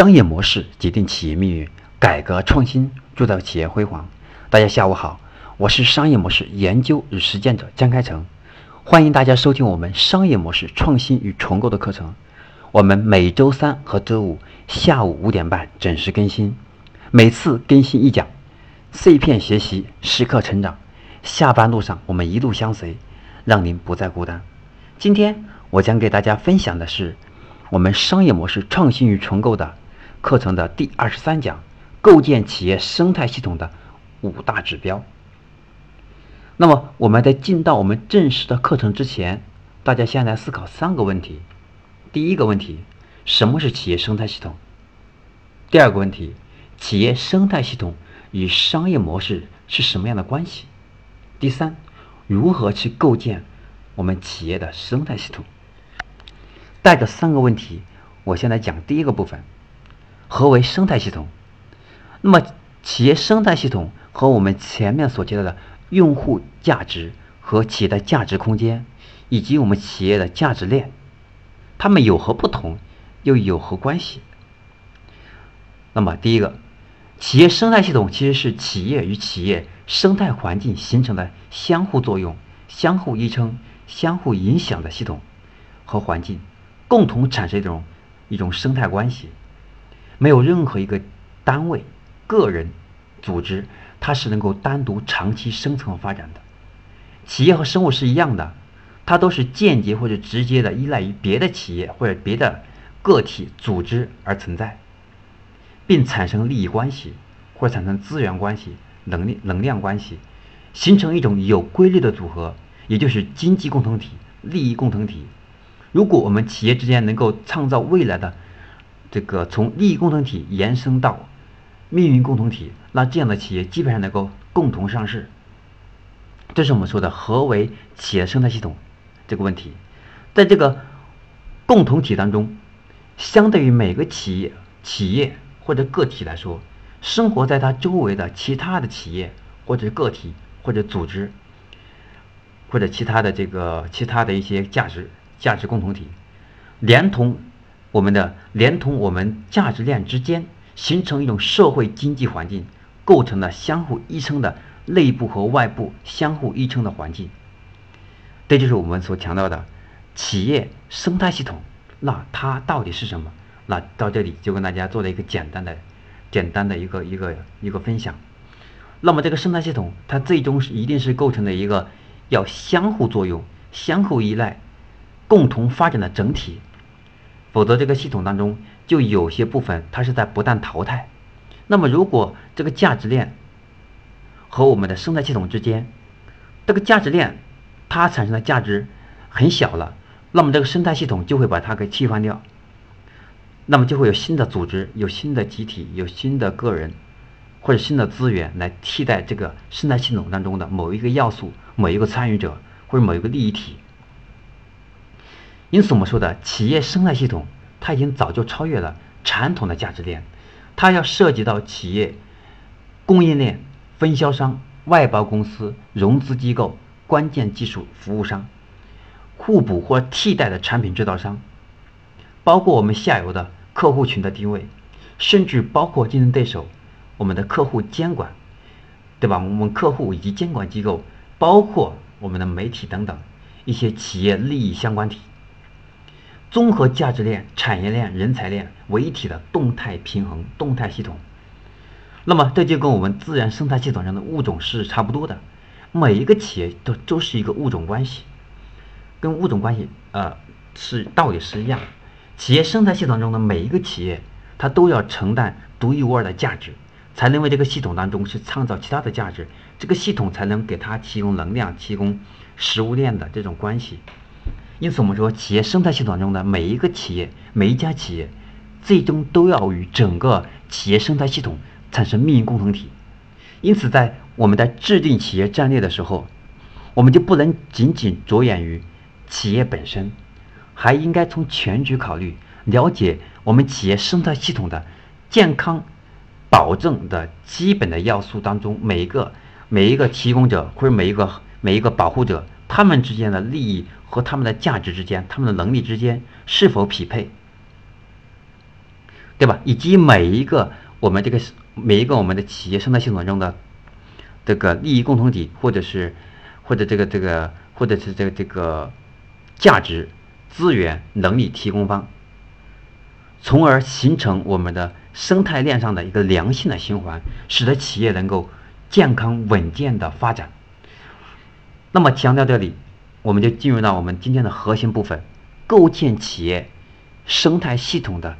商业模式决定企业命运，改革创新铸造企业辉煌。大家下午好，我是商业模式研究与实践者江开成，欢迎大家收听我们商业模式创新与重构的课程。我们每周三和周五下午五点半准时更新，每次更新一讲，碎片学习，时刻成长。下班路上我们一路相随，让您不再孤单。今天我将给大家分享的是我们商业模式创新与重构的。课程的第二十三讲：构建企业生态系统的五大指标。那么，我们在进到我们正式的课程之前，大家先来思考三个问题。第一个问题：什么是企业生态系统？第二个问题：企业生态系统与商业模式是什么样的关系？第三，如何去构建我们企业的生态系统？带着三个问题，我先来讲第一个部分。何为生态系统？那么，企业生态系统和我们前面所提到的用户价值和企业的价值空间，以及我们企业的价值链，它们有何不同，又有何关系？那么，第一个，企业生态系统其实是企业与企业生态环境形成的相互作用、相互依撑、相互影响的系统和环境，共同产生一种一种生态关系。没有任何一个单位、个人、组织，它是能够单独长期生存和发展的。企业和生物是一样的，它都是间接或者直接的依赖于别的企业或者别的个体、组织而存在，并产生利益关系，或者产生资源关系、能力、能量关系，形成一种有规律的组合，也就是经济共同体、利益共同体。如果我们企业之间能够创造未来的。这个从利益共同体延伸到命运共同体，那这样的企业基本上能够共同上市。这是我们说的何为企业生态系统这个问题。在这个共同体当中，相对于每个企业、企业或者个体来说，生活在它周围的其他的企业或者个体或者组织，或者其他的这个其他的一些价值价值共同体，连同。我们的连同我们价值链之间形成一种社会经济环境，构成了相互依撑的内部和外部相互依撑的环境。这就是我们所强调的企业生态系统。那它到底是什么？那到这里就跟大家做了一个简单的、简单的一个一个一个分享。那么这个生态系统，它最终是一定是构成了一个要相互作用、相互依赖、共同发展的整体。否则，这个系统当中就有些部分它是在不断淘汰。那么，如果这个价值链和我们的生态系统之间，这个价值链它产生的价值很小了，那么这个生态系统就会把它给替换掉。那么就会有新的组织、有新的集体、有新的个人或者新的资源来替代这个生态系统当中的某一个要素、某一个参与者或者某一个利益体。因此，我们说的企业生态系统，它已经早就超越了传统的价值链，它要涉及到企业供应链、分销商、外包公司、融资机构、关键技术服务商、互补或替代的产品制造商，包括我们下游的客户群的定位，甚至包括竞争对手、我们的客户监管，对吧？我们客户以及监管机构，包括我们的媒体等等一些企业利益相关体。综合价值链、产业链、人才链为一体的动态平衡、动态系统。那么，这就跟我们自然生态系统上的物种是差不多的。每一个企业都都是一个物种关系，跟物种关系呃是道理是一样。企业生态系统中的每一个企业，它都要承担独一无二的价值，才能为这个系统当中去创造其他的价值，这个系统才能给它提供能量、提供食物链的这种关系。因此，我们说，企业生态系统中的每一个企业、每一家企业，最终都要与整个企业生态系统产生命运共同体。因此，在我们在制定企业战略的时候，我们就不能仅仅着眼于企业本身，还应该从全局考虑，了解我们企业生态系统的健康保证的基本的要素当中，每一个每一个提供者或者每一个每一个保护者，他们之间的利益。和他们的价值之间，他们的能力之间是否匹配？对吧？以及每一个我们这个每一个我们的企业生态系统中的这个利益共同体，或者是或者这个这个或者是这个这个价值资源能力提供方，从而形成我们的生态链上的一个良性的循环，使得企业能够健康稳健的发展。那么强调这里，我们就进入到我们今天的核心部分，构建企业生态系统的。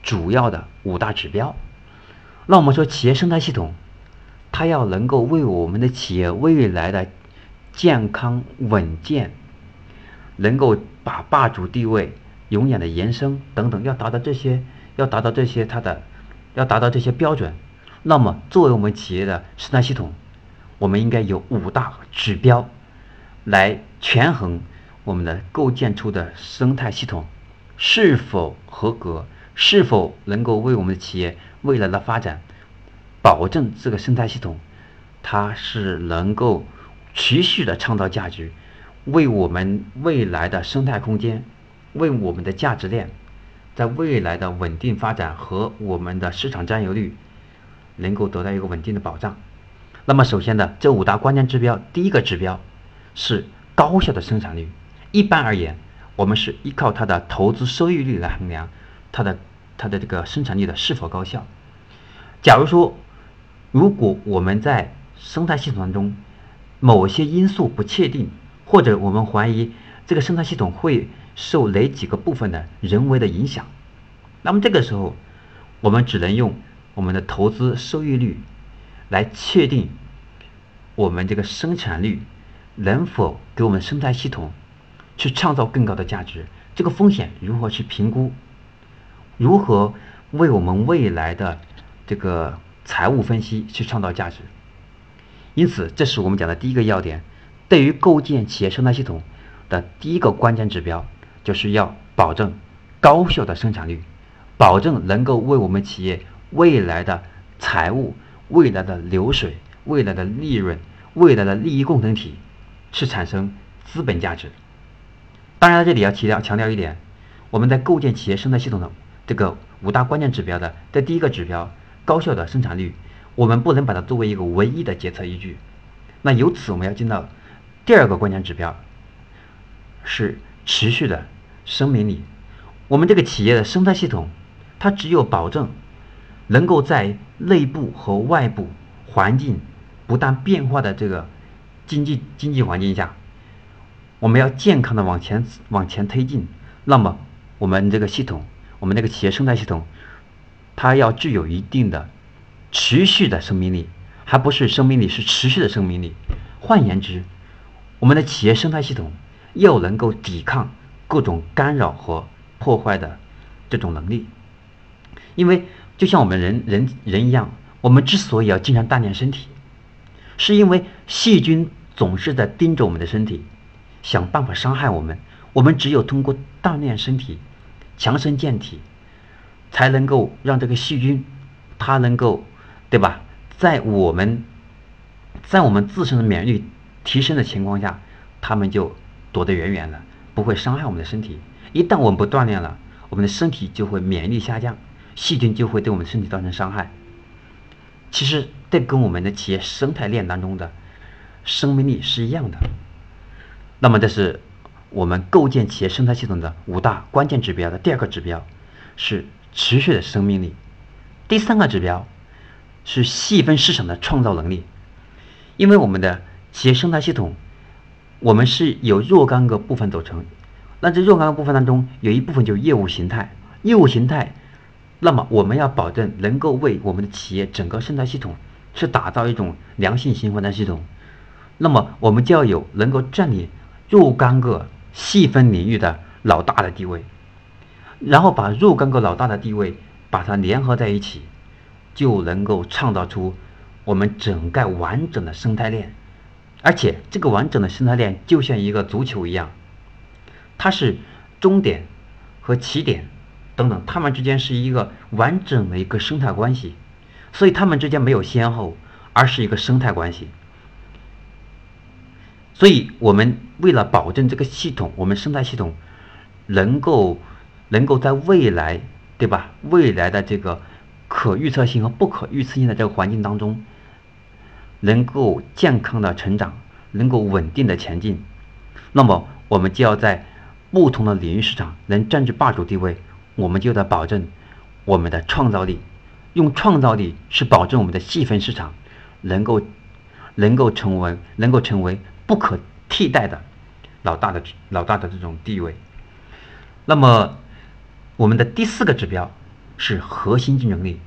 主要的五大指标，那我们说企业生态系统，它要能够为我们的企业未来的健康稳健，能够把霸主地位永远的延伸等等，要达到这些，要达到这些它的，要达到这些标准，那么作为我们企业的生态系统，我们应该有五大指标来权衡我们的构建出的生态系统是否合格。是否能够为我们的企业未来的发展保证这个生态系统，它是能够持续的创造价值，为我们未来的生态空间，为我们的价值链，在未来的稳定发展和我们的市场占有率能够得到一个稳定的保障。那么，首先的这五大关键指标，第一个指标是高效的生产率。一般而言，我们是依靠它的投资收益率来衡量它的。它的这个生产力的是否高效？假如说，如果我们在生态系统当中某些因素不确定，或者我们怀疑这个生态系统会受哪几个部分的人为的影响，那么这个时候，我们只能用我们的投资收益率来确定我们这个生产率能否给我们生态系统去创造更高的价值，这个风险如何去评估？如何为我们未来的这个财务分析去创造价值？因此，这是我们讲的第一个要点。对于构建企业生态系统的第一个关键指标，就是要保证高效的生产率，保证能够为我们企业未来的财务、未来的流水、未来的利润、未来的利益共同体去产生资本价值。当然，这里要强调强调一点，我们在构建企业生态系统的。这个五大关键指标的这第一个指标高效的生产率，我们不能把它作为一个唯一的决策依据。那由此我们要进到第二个关键指标，是持续的生命力。我们这个企业的生态系统，它只有保证能够在内部和外部环境不断变化的这个经济经济环境下，我们要健康的往前往前推进，那么我们这个系统。我们那个企业生态系统，它要具有一定的持续的生命力，还不是生命力，是持续的生命力。换言之，我们的企业生态系统要能够抵抗各种干扰和破坏的这种能力。因为就像我们人人人一样，我们之所以要经常锻炼身体，是因为细菌总是在盯着我们的身体，想办法伤害我们。我们只有通过锻炼身体。强身健体，才能够让这个细菌，它能够，对吧？在我们，在我们自身的免疫力提升的情况下，它们就躲得远远的，不会伤害我们的身体。一旦我们不锻炼了，我们的身体就会免疫力下降，细菌就会对我们身体造成伤害。其实，这跟我们的企业生态链当中的生命力是一样的。那么，这是。我们构建企业生态系统的五大关键指标的第二个指标是持续的生命力，第三个指标是细分市场的创造能力。因为我们的企业生态系统，我们是由若干个部分组成，那这若干个部分当中有一部分就是业务形态，业务形态，那么我们要保证能够为我们的企业整个生态系统去打造一种良性循环的系统，那么我们就要有能够占领若干个。细分领域的老大的地位，然后把若干个老大的地位把它联合在一起，就能够创造出我们整个完整的生态链。而且这个完整的生态链就像一个足球一样，它是终点和起点等等，它们之间是一个完整的一个生态关系，所以它们之间没有先后，而是一个生态关系。所以，我们为了保证这个系统，我们生态系统能够能够在未来对吧？未来的这个可预测性和不可预测性的这个环境当中，能够健康的成长，能够稳定的前进，那么我们就要在不同的领域市场能占据霸主地位，我们就得保证我们的创造力，用创造力是保证我们的细分市场能够能够成为能够成为不可替代的老大的老大的这种地位。那么。我们的第四个指标是核心竞争力。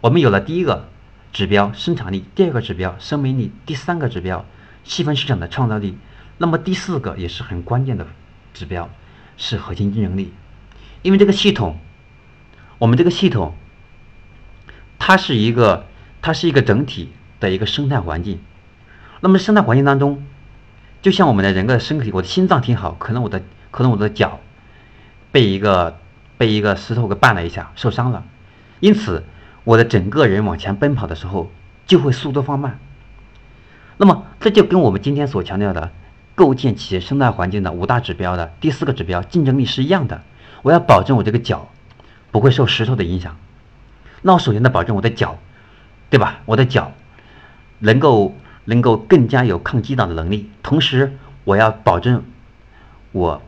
我们有了第一个指标生产力，第二个指标生命力，第三个指标细分市场的创造力。那么第四个也是很关键的指标是核心竞争力。因为这个系统，我们这个系统，它是一个它是一个整体的一个生态环境。那么生态环境当中，就像我们的人的身体，我的心脏挺好，可能我的可能我的脚被一个。被一个石头给绊了一下，受伤了，因此我的整个人往前奔跑的时候就会速度放慢。那么这就跟我们今天所强调的构建企业生态环境的五大指标的第四个指标竞争力是一样的。我要保证我这个脚不会受石头的影响。那我首先得保证我的脚，对吧？我的脚能够能够更加有抗击打的能力，同时我要保证我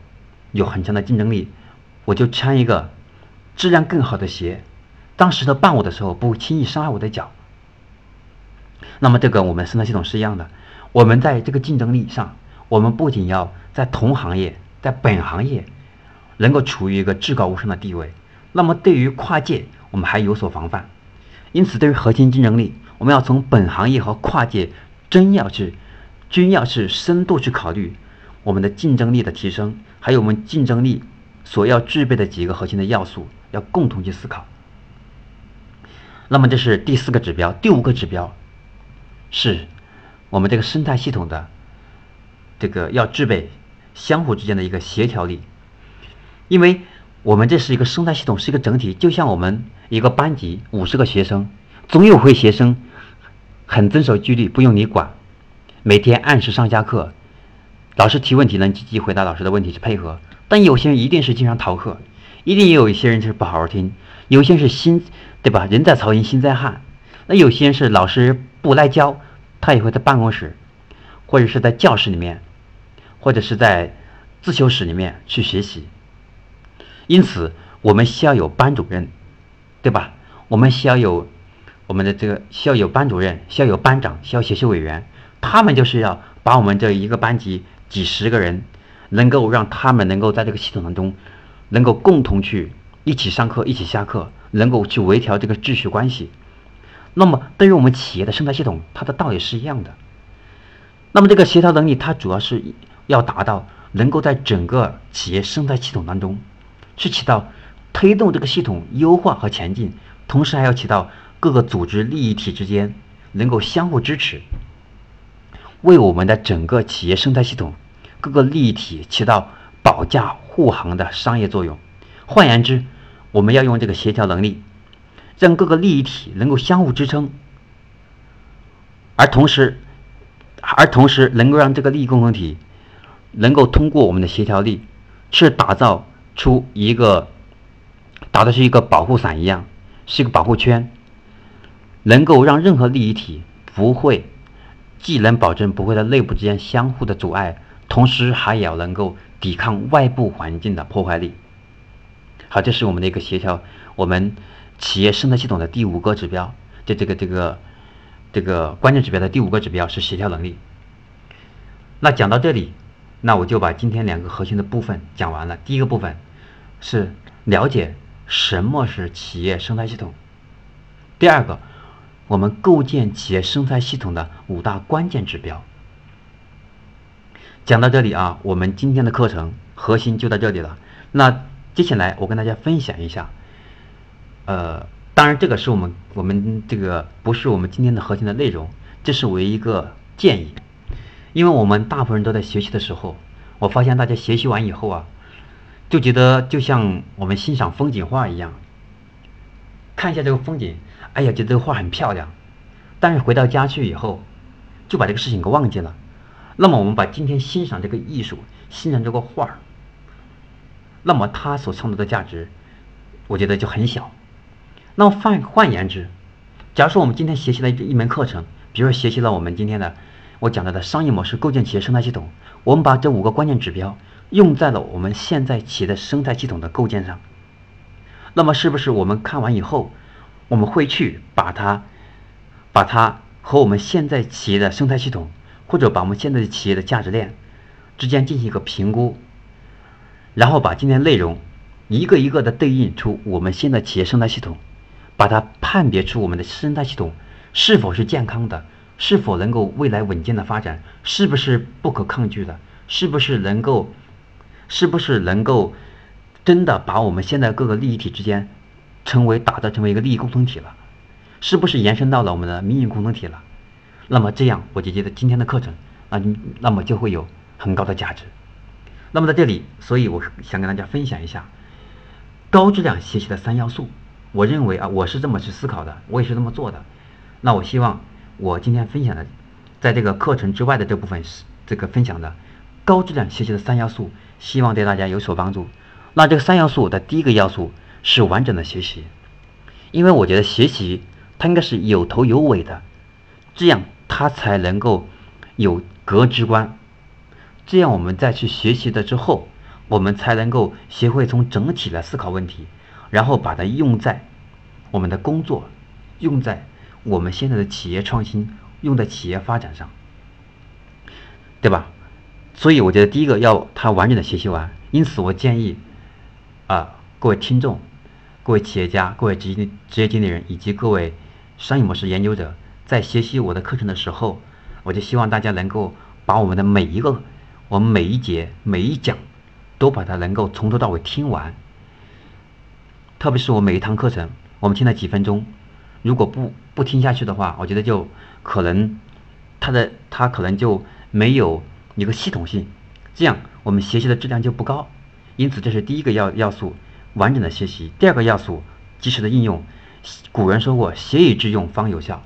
有很强的竞争力。我就穿一个质量更好的鞋，当石头绊我的时候，不轻易伤害我的脚。那么，这个我们生态系统是一样的。我们在这个竞争力上，我们不仅要在同行业、在本行业能够处于一个至高无上的地位，那么对于跨界，我们还有所防范。因此，对于核心竞争力，我们要从本行业和跨界真要去均要去深度去考虑我们的竞争力的提升，还有我们竞争力。所要具备的几个核心的要素，要共同去思考。那么这是第四个指标，第五个指标是我们这个生态系统的这个要具备相互之间的一个协调力，因为我们这是一个生态系统，是一个整体，就像我们一个班级五十个学生，总有会学生很遵守纪律，不用你管，每天按时上下课，老师提问题能积极回答老师的问题去配合。但有些人一定是经常逃课，一定也有一些人就是不好好听，有些是心，对吧？人在曹营心在汉。那有些人是老师不来教，他也会在办公室，或者是在教室里面，或者是在自修室里面去学习。因此，我们需要有班主任，对吧？我们需要有我们的这个校友班主任，校友班长，校学习委员，他们就是要把我们这一个班级几十个人。能够让他们能够在这个系统当中，能够共同去一起上课、一起下课，能够去微调这个秩序关系。那么，对于我们企业的生态系统，它的道理是一样的。那么，这个协调能力，它主要是要达到能够在整个企业生态系统当中，去起到推动这个系统优化和前进，同时还要起到各个组织利益体之间能够相互支持，为我们的整个企业生态系统。各个利益体起到保驾护航的商业作用。换言之，我们要用这个协调能力，让各个利益体能够相互支撑，而同时，而同时能够让这个利益共同体能够通过我们的协调力，去打造出一个打的是一个保护伞一样，是一个保护圈，能够让任何利益体不会，既能保证不会在内部之间相互的阻碍。同时还要能够抵抗外部环境的破坏力。好，这是我们的一个协调，我们企业生态系统的第五个指标，就这个这个这个关键指标的第五个指标是协调能力。那讲到这里，那我就把今天两个核心的部分讲完了。第一个部分是了解什么是企业生态系统。第二个，我们构建企业生态系统的五大关键指标。讲到这里啊，我们今天的课程核心就到这里了。那接下来我跟大家分享一下，呃，当然这个是我们我们这个不是我们今天的核心的内容，这是我一个建议。因为我们大部分人都在学习的时候，我发现大家学习完以后啊，就觉得就像我们欣赏风景画一样，看一下这个风景，哎呀，觉得这个画很漂亮，但是回到家去以后，就把这个事情给忘记了。那么我们把今天欣赏这个艺术，欣赏这个画儿，那么它所创造的价值，我觉得就很小。那么换换言之，假如说我们今天学习了一门课程，比如说学习了我们今天的我讲到的商业模式构建企业生态系统，我们把这五个关键指标用在了我们现在企业的生态系统的构建上，那么是不是我们看完以后，我们会去把它把它和我们现在企业的生态系统，或者把我们现在的企业的价值链之间进行一个评估，然后把今天内容一个一个的对应出我们现在企业生态系统。把它判别出我们的生态系统是否是健康的，是否能够未来稳健的发展，是不是不可抗拒的，是不是能够，是不是能够真的把我们现在各个利益体之间成为打造成为一个利益共同体了，是不是延伸到了我们的民营共同体了？那么这样，我就觉得今天的课程啊，那么就会有很高的价值。那么在这里，所以我想跟大家分享一下高质量学习的三要素。我认为啊，我是这么去思考的，我也是这么做的。那我希望我今天分享的，在这个课程之外的这部分是这个分享的高质量学习的三要素，希望对大家有所帮助。那这个三要素的第一个要素是完整的学习，因为我觉得学习它应该是有头有尾的，这样它才能够有格局观。这样我们再去学习的之后，我们才能够学会从整体来思考问题。然后把它用在我们的工作，用在我们现在的企业创新，用在企业发展上，对吧？所以我觉得第一个要他完整的学习完。因此，我建议啊，各位听众、各位企业家、各位职业职业经理人以及各位商业模式研究者，在学习我的课程的时候，我就希望大家能够把我们的每一个、我们每一节、每一讲，都把它能够从头到尾听完。特别是我每一堂课程，我们听了几分钟，如果不不听下去的话，我觉得就可能它的它可能就没有一个系统性，这样我们学习的质量就不高。因此，这是第一个要要素，完整的学习。第二个要素，及时的应用。古人说过，学以致用方有效。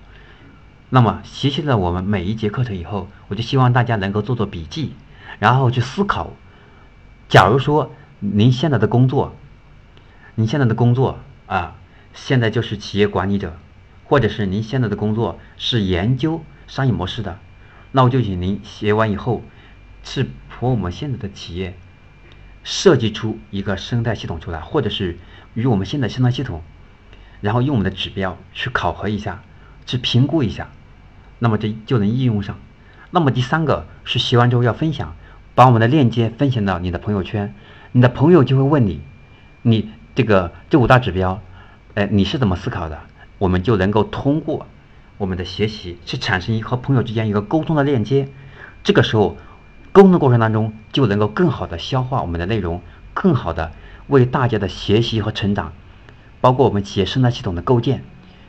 那么，学习了我们每一节课程以后，我就希望大家能够做做笔记，然后去思考。假如说您现在的工作，您现在的工作啊，现在就是企业管理者，或者是您现在的工作是研究商业模式的，那我就请您学完以后，是和我们现在的企业设计出一个生态系统出来，或者是与我们现在生态系统，然后用我们的指标去考核一下，去评估一下，那么这就能应用上。那么第三个是学完之后要分享，把我们的链接分享到你的朋友圈，你的朋友就会问你，你。这个这五大指标，哎，你是怎么思考的？我们就能够通过我们的学习去产生一和朋友之间一个沟通的链接。这个时候，沟通的过程当中就能够更好的消化我们的内容，更好的为大家的学习和成长，包括我们企业生态系统的构建，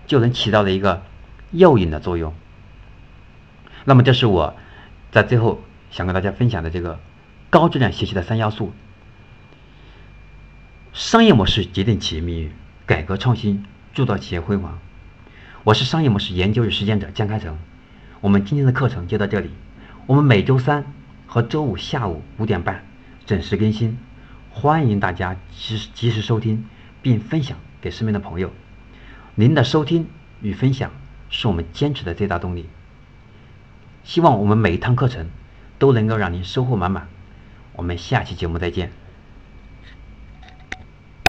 就能起到了一个诱引的作用。那么，这是我在最后想跟大家分享的这个高质量学习的三要素。商业模式决定企业命运，改革创新铸造企业辉煌。我是商业模式研究与实践者江开成。我们今天的课程就到这里。我们每周三和周五下午五点半准时更新，欢迎大家及时及时收听并分享给身边的朋友。您的收听与分享是我们坚持的最大动力。希望我们每一堂课程都能够让您收获满满。我们下期节目再见。